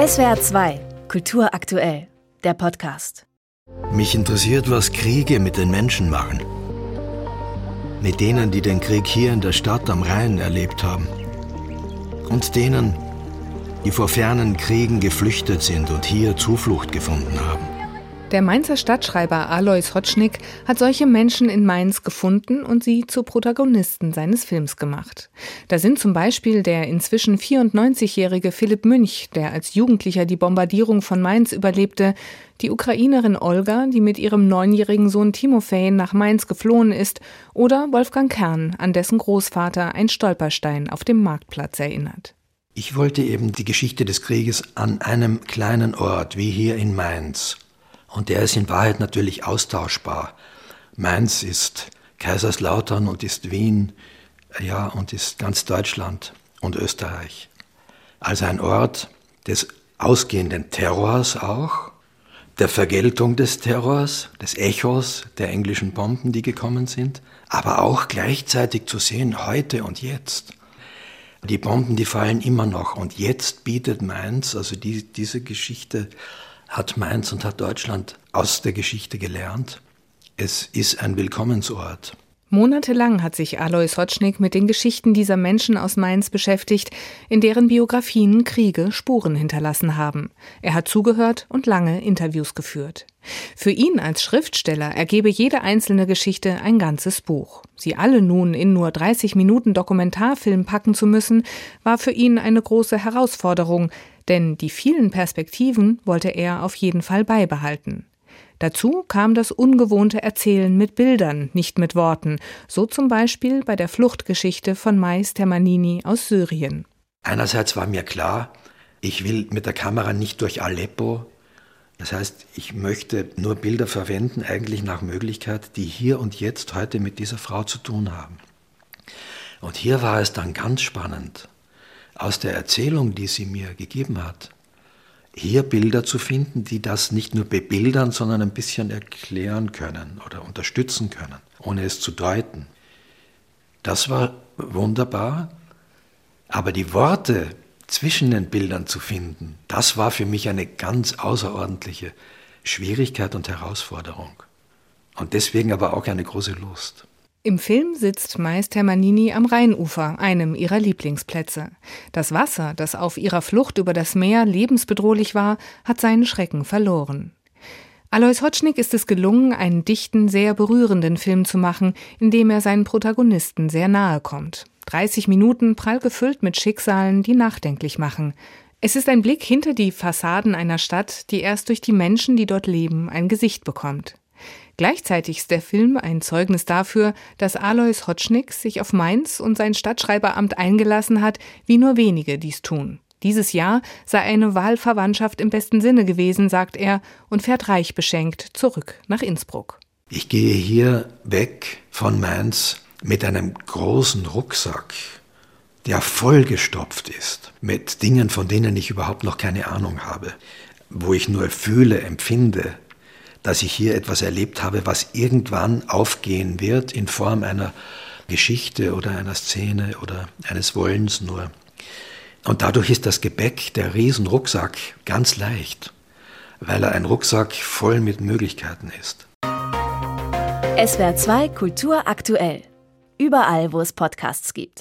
SWR 2, Kultur aktuell, der Podcast. Mich interessiert, was Kriege mit den Menschen machen. Mit denen, die den Krieg hier in der Stadt am Rhein erlebt haben. Und denen, die vor fernen Kriegen geflüchtet sind und hier Zuflucht gefunden haben. Der Mainzer Stadtschreiber Alois Hotschnick hat solche Menschen in Mainz gefunden und sie zu Protagonisten seines Films gemacht. Da sind zum Beispiel der inzwischen 94-jährige Philipp Münch, der als Jugendlicher die Bombardierung von Mainz überlebte, die Ukrainerin Olga, die mit ihrem neunjährigen Sohn Timofey nach Mainz geflohen ist, oder Wolfgang Kern, an dessen Großvater ein Stolperstein auf dem Marktplatz erinnert. Ich wollte eben die Geschichte des Krieges an einem kleinen Ort wie hier in Mainz und der ist in Wahrheit natürlich austauschbar. Mainz ist Kaiserslautern und ist Wien, ja, und ist ganz Deutschland und Österreich. Also ein Ort des ausgehenden Terrors auch, der Vergeltung des Terrors, des Echos der englischen Bomben, die gekommen sind, aber auch gleichzeitig zu sehen, heute und jetzt. Die Bomben, die fallen immer noch und jetzt bietet Mainz, also die, diese Geschichte, hat Mainz und hat Deutschland aus der Geschichte gelernt. Es ist ein Willkommensort. Monatelang hat sich Alois Hotschnick mit den Geschichten dieser Menschen aus Mainz beschäftigt, in deren Biografien Kriege Spuren hinterlassen haben. Er hat zugehört und lange Interviews geführt. Für ihn als Schriftsteller ergebe jede einzelne Geschichte ein ganzes Buch. Sie alle nun in nur 30 Minuten Dokumentarfilm packen zu müssen, war für ihn eine große Herausforderung, denn die vielen Perspektiven wollte er auf jeden Fall beibehalten. Dazu kam das ungewohnte Erzählen mit Bildern, nicht mit Worten, so zum Beispiel bei der Fluchtgeschichte von Mais Termanini aus Syrien. Einerseits war mir klar, ich will mit der Kamera nicht durch Aleppo. Das heißt, ich möchte nur Bilder verwenden, eigentlich nach Möglichkeit, die hier und jetzt heute mit dieser Frau zu tun haben. Und hier war es dann ganz spannend, aus der Erzählung, die sie mir gegeben hat, hier Bilder zu finden, die das nicht nur bebildern, sondern ein bisschen erklären können oder unterstützen können, ohne es zu deuten. Das war wunderbar, aber die Worte zwischen den Bildern zu finden, das war für mich eine ganz außerordentliche Schwierigkeit und Herausforderung. Und deswegen aber auch eine große Lust. Im Film sitzt meist Hermanini am Rheinufer, einem ihrer Lieblingsplätze. Das Wasser, das auf ihrer Flucht über das Meer lebensbedrohlich war, hat seinen Schrecken verloren. Alois Hotschnick ist es gelungen, einen dichten, sehr berührenden Film zu machen, in dem er seinen Protagonisten sehr nahe kommt. 30 Minuten prall gefüllt mit Schicksalen, die nachdenklich machen. Es ist ein Blick hinter die Fassaden einer Stadt, die erst durch die Menschen, die dort leben, ein Gesicht bekommt. Gleichzeitig ist der Film ein Zeugnis dafür, dass Alois Hotschnick sich auf Mainz und sein Stadtschreiberamt eingelassen hat, wie nur wenige dies tun. Dieses Jahr sei eine Wahlverwandtschaft im besten Sinne gewesen, sagt er, und fährt reich beschenkt zurück nach Innsbruck. Ich gehe hier weg von Mainz mit einem großen Rucksack, der vollgestopft ist mit Dingen, von denen ich überhaupt noch keine Ahnung habe, wo ich nur fühle, empfinde, dass ich hier etwas erlebt habe, was irgendwann aufgehen wird in Form einer Geschichte oder einer Szene oder eines Wollens nur. Und dadurch ist das Gebäck, der Riesenrucksack, ganz leicht, weil er ein Rucksack voll mit Möglichkeiten ist. SWR 2 Kultur aktuell. Überall, wo es Podcasts gibt.